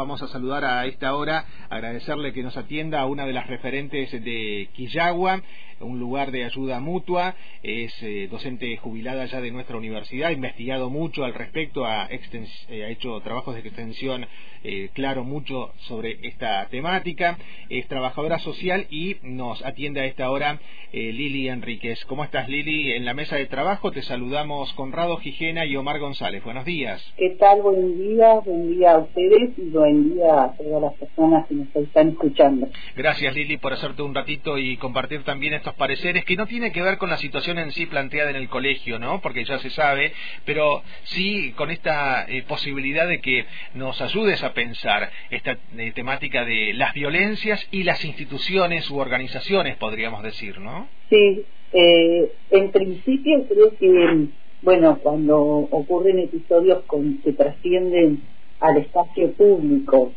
vamos a saludar a esta hora, agradecerle que nos atienda a una de las referentes de Quillagua, un lugar de ayuda mutua, es eh, docente jubilada ya de nuestra universidad, ha investigado mucho al respecto, ha, eh, ha hecho trabajos de extensión eh, claro mucho sobre esta temática, es trabajadora social y nos atiende a esta hora Lili Enríquez. ¿Cómo estás Lili? En la mesa de trabajo te saludamos Conrado Gijena y Omar González. Buenos días. ¿Qué tal? Buen día, buen día a ustedes y día a todas las personas que nos están escuchando. Gracias Lili por hacerte un ratito y compartir también estos pareceres que no tiene que ver con la situación en sí planteada en el colegio, ¿no? Porque ya se sabe, pero sí con esta eh, posibilidad de que nos ayudes a pensar esta eh, temática de las violencias y las instituciones u organizaciones, podríamos decir, ¿no? Sí, eh, en principio creo que, bueno, cuando ocurren episodios con, que trascienden al espacio público,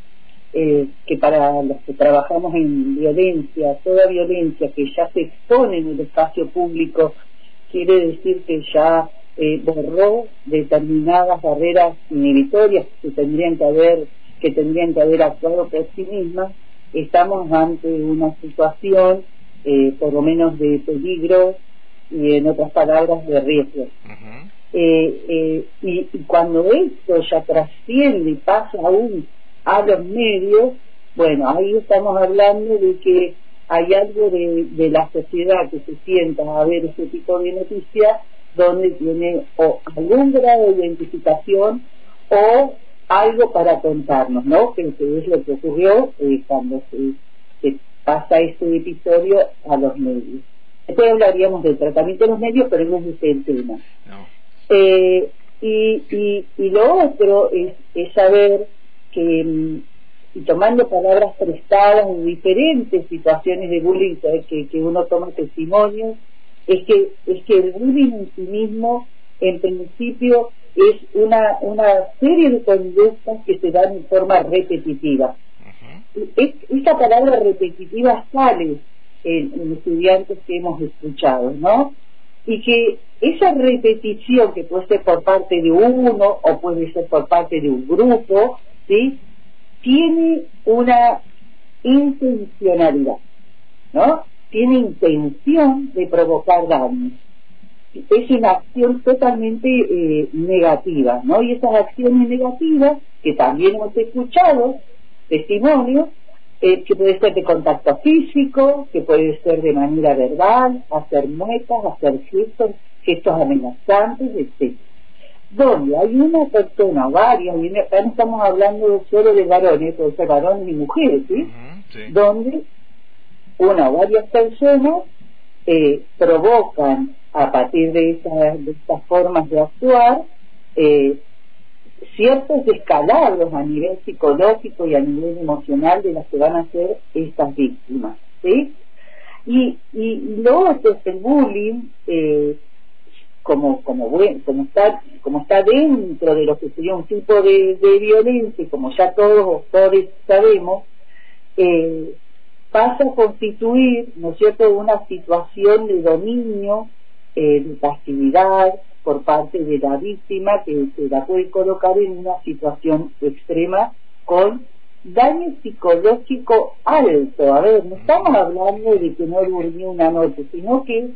eh, que para los que trabajamos en violencia, toda violencia que ya se expone en el espacio público, quiere decir que ya eh, borró determinadas barreras inhibitorias que tendrían que haber que tendrían que haber actuado por sí mismas, estamos ante una situación eh, por lo menos de peligro y en otras palabras de riesgo. Y, y, cuando esto ya trasciende y pasa aún a los medios, bueno, ahí estamos hablando de que hay algo de, la sociedad que se sienta a ver ese tipo de noticias donde tiene o algún grado de identificación o algo para contarnos, ¿no? Que, es lo que ocurrió eh, cuando se, pasa este episodio a los medios. Después hablaríamos del tratamiento de los medios, pero no es ese el tema. Eh, y, y, y, lo otro es, es saber que, mm, y tomando palabras prestadas en diferentes situaciones de bullying que, que uno toma testimonio, es que, es que el bullying en sí mismo, en principio, es una, una serie de conductas que se dan en forma repetitiva. esta palabra repetitiva sale en, en, estudiantes que hemos escuchado, ¿no? Y que esa repetición que puede ser por parte de uno o puede ser por parte de un grupo, ¿sí? Tiene una intencionalidad, ¿no? Tiene intención de provocar daño. Es una acción totalmente eh, negativa, ¿no? Y esas acciones negativas, que también hemos escuchado testimonios, eh, que puede ser de contacto físico, que puede ser de manera verbal, hacer muecas, hacer gestos, gestos amenazantes, etc donde hay una persona o varias, y acá no estamos hablando solo de varones, puede ser varones y mujeres, ¿sí? Donde una o varias personas eh, provocan a partir de, esas, de estas formas de actuar eh, ciertos descalabros a nivel psicológico y a nivel emocional de las que van a ser estas víctimas. Y, y lo es el bullying, eh, como como como está como está dentro de lo que sería un tipo de, violencia como ya todos todos sabemos eh, pasa a constituir no es cierto una situación de dominio eh, de pasividad por parte de la víctima que se la puede colocar en una situación extrema con daño psicológico alto a ver no estamos hablando de que no durmió una noche sino que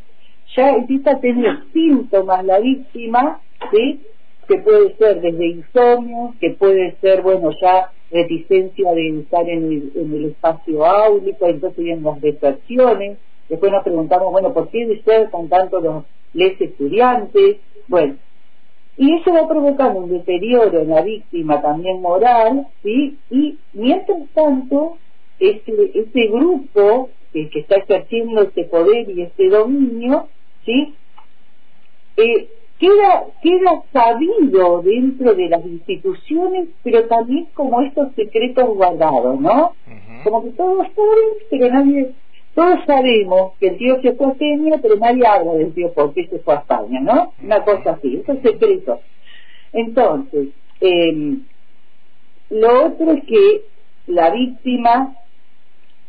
ya empieza a tener síntomas la víctima, que puede ser desde insomnio, que puede ser, bueno, ya reticencia de estar en el, en el espacio áulico, entonces vienen las deserciones, después nos preguntamos, bueno, ¿por qué de ser con tanto los les estudiantes? Bueno, y eso va provocando un deterioro en la víctima también moral, ¿sí? Y mientras tanto, este, este grupo que, que está ejerciendo este poder y este dominio, ¿sí? Eh, queda, queda sabido dentro de las instituciones, pero también como estos secretos guardados, ¿no? Como que todos saben, pero nadie, todos sabemos que el tío se fue a Kenia, pero nadie habla del tío por qué se fue a España, ¿no? Una cosa así, eso es secreto. Entonces, eh, lo otro es que la víctima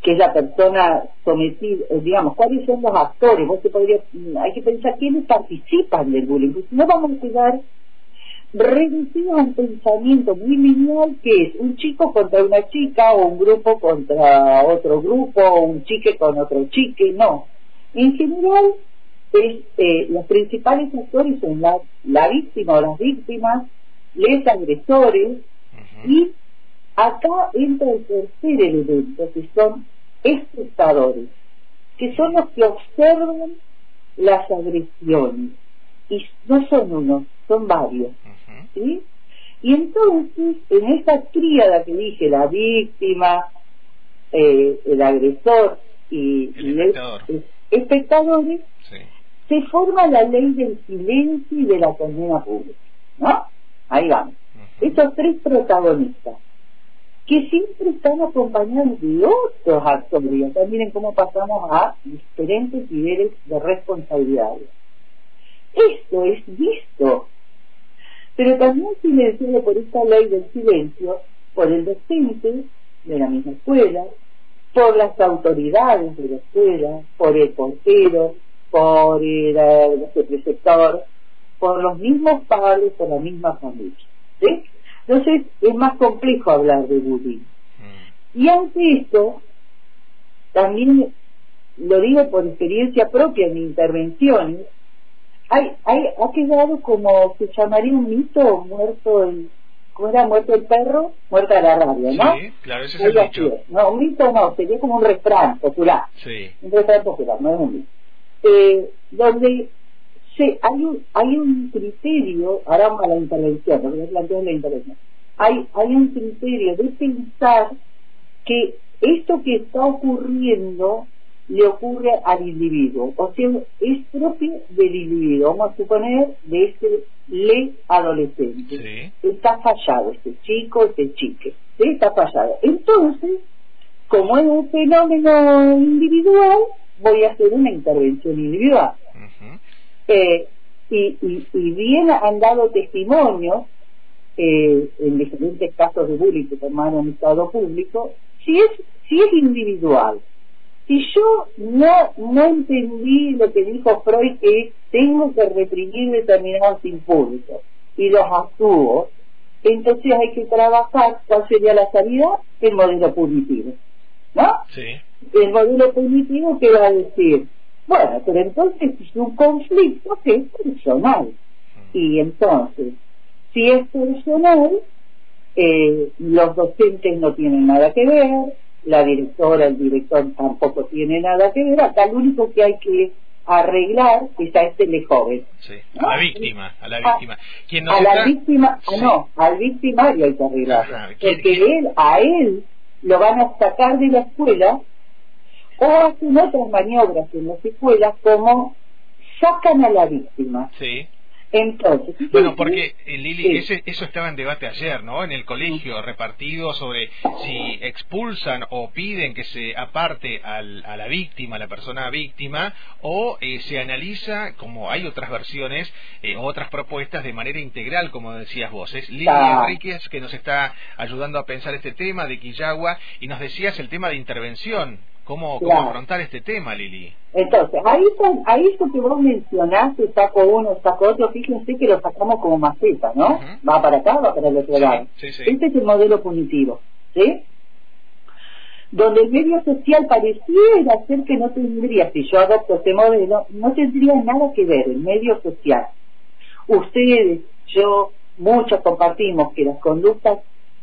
que es la persona sometida, eh, digamos, cuáles son los actores, vos te podría, hay que pensar quiénes participan del bullying, no vamos a quedar, reducido a un pensamiento muy lineal que es un chico contra una chica o un grupo contra otro grupo o un chique con otro chique, no. En general, es, eh, los principales actores son la, la víctima o las víctimas, los agresores y acá entra el tercer elemento que son espectadores, que son los que observan las agresiones y no son uno, son varios. ¿sí? Y entonces, en esa tríada que dije, la víctima, eh, el agresor y, el espectadores, se forma la ley del silencio y de la condena pública. ¿No? Ahí vamos. Esos tres protagonistas, que siempre están acompañados de otros actores. miren cómo pasamos a diferentes niveles de responsabilidades. Esto es visto, pero también silenciado por esta ley del silencio, por el docente de la misma escuela, por las autoridades de la escuela, por el portero, por el, el preceptor, por los mismos padres, por la misma familia. ¿sí? Entonces es más complejo hablar de bullying. Mm. Y ante esto, también lo digo por experiencia propia en intervenciones, hay, hay, ha quedado como se llamaría un mito muerto el, ¿cómo era? Muerto el perro, muerta la rabia, ¿no? Sí, claro, ese es el dicho. No, un mito no, sería como un refrán popular. Sí. Un refrán popular, no es un mito. Eh, donde se, hay, un, hay un criterio, ahora vamos a la intervención, lo que la intervención, hay, hay un criterio de pensar que esto que está ocurriendo le ocurre al individuo, o sea, es propio del individuo, vamos a suponer de este le adolescente. Está fallado este chico, este chique, está fallado. Entonces, como es un fenómeno individual, voy a hacer una intervención individual. eh, y, y, y, bien han dado testimonio eh, en diferentes casos de bullying que tomaron estado público, si es, si es individual, si yo no, no entendí lo que dijo Freud, que tengo que reprimir determinados impulsos y los actúo, entonces hay que trabajar cuál sería la salida, el modelo punitivo. ¿No? Sí el modelo punitivo que va a decir, bueno, pero entonces es un conflicto que es personal. Y entonces, si es personal, eh, los docentes no tienen nada que ver, la directora, el director tampoco tiene nada que ver, acá lo único que hay que arreglar es a este joven. Sí, a la víctima, a la víctima. a la víctima, ah, no, al victimario hay que arreglar. porque él, a él lo van a sacar de la escuela o hacen otras maniobras en las escuelas como sacan a la víctima. Sí. Entonces, bueno, porque eh, Lili, ese, eso estaba en debate ayer, ¿no? En el colegio, repartido sobre si expulsan o piden que se aparte al, a la víctima, a la persona víctima, o eh, se analiza, como hay otras versiones, eh, otras propuestas de manera integral, como decías vos. Es Lili Enríquez que nos está ayudando a pensar este tema de Quillagua y nos decías el tema de intervención. ¿Cómo, afrontar este tema, Lili? Entonces, ahí, ahí esto que vos mencionaste, saco uno, saco otro, fíjense que lo sacamos como maceta, ¿no? Va para acá, va para el otro lado. Este es el modelo punitivo, ¿sí? Donde el medio social pareciera ser que no tendría, si yo adopto este modelo, no tendría nada que ver el medio social. Ustedes, yo, muchos compartimos que las conductas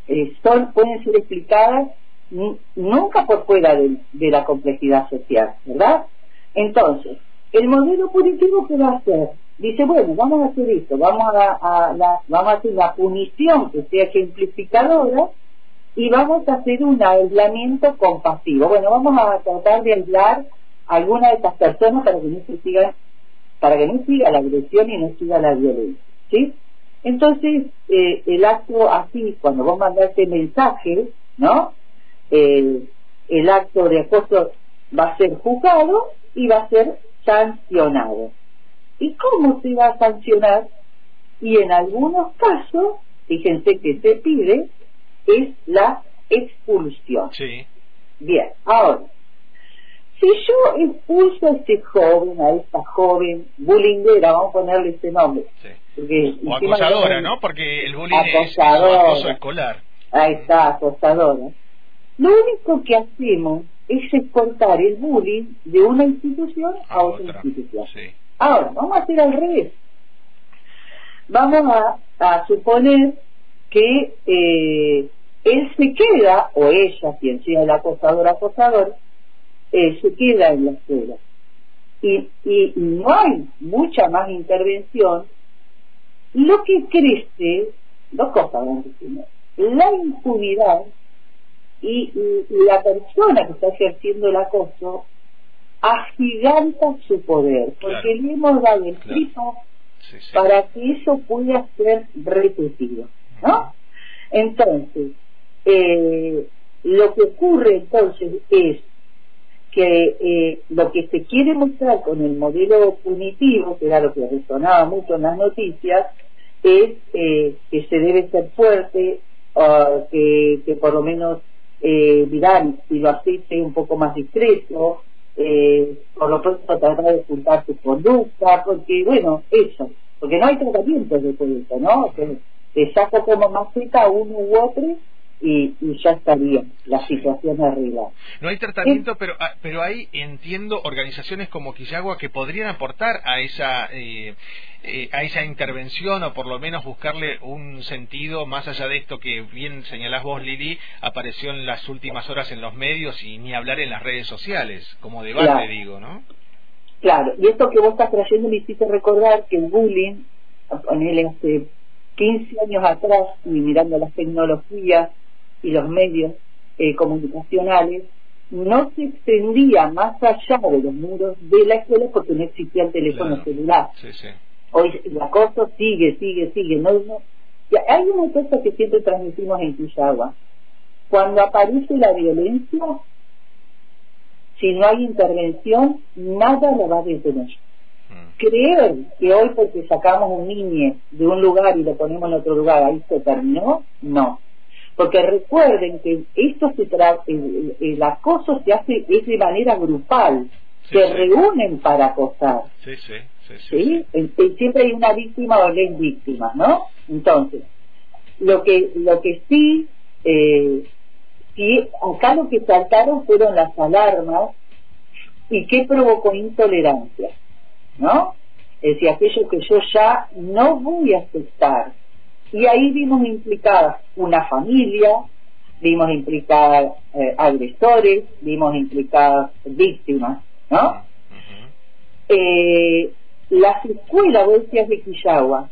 eh, son, pueden ser explicadas nunca por fuera de, la complejidad social, ¿verdad? Entonces, el modelo punitivo que va a hacer, dice, bueno, vamos a hacer esto, vamos a, la, vamos a hacer una punición que sea ejemplificadora y vamos a hacer un aislamiento compasivo. Bueno, vamos a tratar de aislar a alguna de estas personas para que no se siga, para que no siga la agresión y no siga la violencia, ¿sí? Entonces, eh, el acto así, cuando vos mandaste mensaje, ¿no? Eh, el acto de acoso va a ser juzgado y va a ser sancionado. ¿Y cómo se va a sancionar? Y en algunos casos, fíjense que se pide, es la expulsión. Sí. Bien, ahora, si yo expulso a este joven, a esta joven bullyingera, vamos a ponerle ese nombre, o acosadora, ¿no? Porque el bullying es, acoso escolar. Ahí está, acosadora. Lo único que hacemos es exportar el bullying de una institución a, otra, institución. Ahora, vamos a hacer al revés. Vamos a, suponer que eh, él se queda, o ella, quien sea el acosador acosador, eh, se queda en la escuela. Y, y no hay mucha más intervención. Lo que crece, dos cosas la impunidad y, la persona que está ejerciendo el acoso agiganta su poder, porque le hemos dado el tripo para que eso pueda ser repetido, ¿no? Entonces, eh, lo que ocurre entonces es que eh, lo que se quiere mostrar con el modelo punitivo, que era lo que resonaba mucho en las noticias, es eh, que se debe ser fuerte, que, que por lo menos eh, dirán, si lo haces un poco más discreto, eh, por lo pronto tratar de ocultar tu conducta, porque bueno, eso, porque no hay tratamiento de todo eso, ¿no? Te, te saco como maceta uno u otro y, ya estaría la situación arriba. No hay tratamiento, pero ah, pero hay, entiendo, organizaciones como Quillagua que podrían aportar a esa eh, eh, a esa intervención o por lo menos buscarle un sentido más allá de esto que bien señalás vos, Lili, apareció en las últimas horas en los medios y ni hablar en las redes sociales, como debate, digo, ¿no? Claro, y esto que vos estás trayendo me hiciste recordar que el bullying, ponele hace 15 años atrás, y mirando las tecnologías, y los medios eh, comunicacionales no se extendía más allá de los muros de la escuela porque no existía el teléfono celular. Hoy el acoso sigue, sigue, sigue. No, no. hay una cosa que siempre transmitimos en Quillagua. Cuando aparece la violencia, si no hay intervención, nada lo va a detener. Mm. Creer que hoy porque sacamos un niño de un lugar y lo ponemos en otro lugar, ahí se terminó, no. Porque recuerden que esto se el, el, acoso se hace es de manera grupal, se reúnen para acosar. Sí, sí, sí. Siempre hay una víctima o dos víctimas, ¿no? Entonces, lo que lo que sí, eh, acá lo que saltaron fueron las alarmas y qué provocó intolerancia, ¿no? Es decir, aquello que yo ya no voy a aceptar y ahí vimos implicadas una familia, vimos implicadas eh, agresores, vimos implicadas víctimas, ¿no? Eh, las escuelas, vos decías de Quillagua,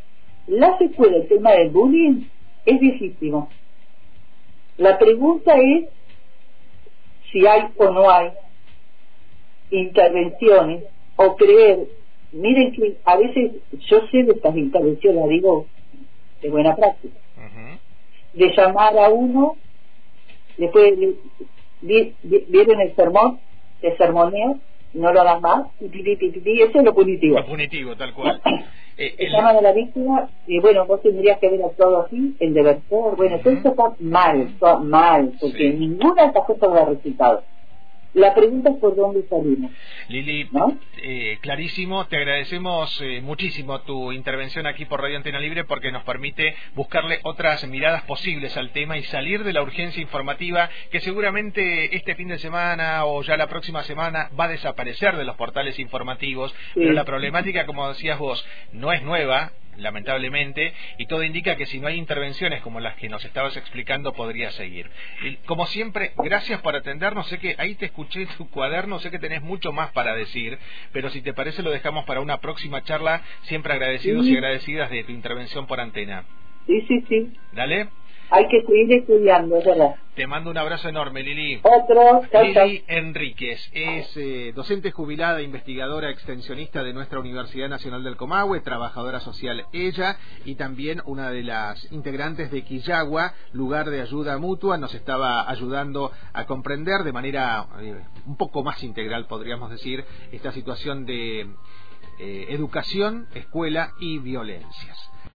las escuelas, el tema del bullying es viejísimo. La pregunta es si hay o no hay intervenciones o creer. Miren que a veces yo sé de estas intervenciones, digo, de buena práctica. De llamar a uno, después vieron el sermón, te sermoneo, no lo hagas más, y, eso es lo punitivo. Lo punitivo, tal cual. eh, el... llaman a la víctima y bueno, vos tendrías que ver todo así, el deber ser, bueno, todo eso está mal, está mal, porque ninguna de estas cosas da resultado. La pregunta es por dónde salimos. Lili, eh, clarísimo, te agradecemos eh, muchísimo tu intervención aquí por Radio Antena Libre porque nos permite buscarle otras miradas posibles al tema y salir de la urgencia informativa que seguramente este fin de semana o ya la próxima semana va a desaparecer de los portales informativos, pero la problemática, como decías vos, no es nueva, lamentablemente, y todo indica que si no hay intervenciones como las que nos estabas explicando, podría seguir. como siempre, gracias por atendernos. Sé que ahí te escuché en tu cuaderno, sé que tenés mucho más para decir, pero si te parece lo dejamos para una próxima charla, siempre agradecidos y agradecidas de tu intervención por antena. Sí, sí, sí. Dale hay que seguir estudiando, es verdad. Te mando un abrazo enorme, Lili. Otro, Lili Enríquez es eh, docente jubilada, investigadora extensionista de nuestra Universidad Nacional del Comahue, trabajadora social ella y también una de las integrantes de Quillagua, lugar de ayuda mutua, nos estaba ayudando a comprender de manera eh, un poco más integral, podríamos decir, esta situación de eh, educación, escuela y violencias.